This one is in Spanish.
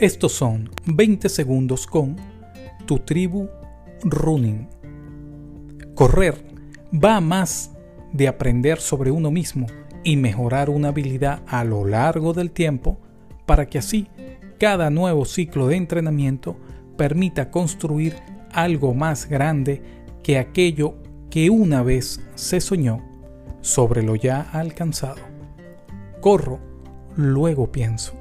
Estos son 20 segundos con tu tribu running. Correr va más de aprender sobre uno mismo y mejorar una habilidad a lo largo del tiempo para que así cada nuevo ciclo de entrenamiento permita construir algo más grande que aquello que una vez se soñó sobre lo ya alcanzado. Corro, luego pienso.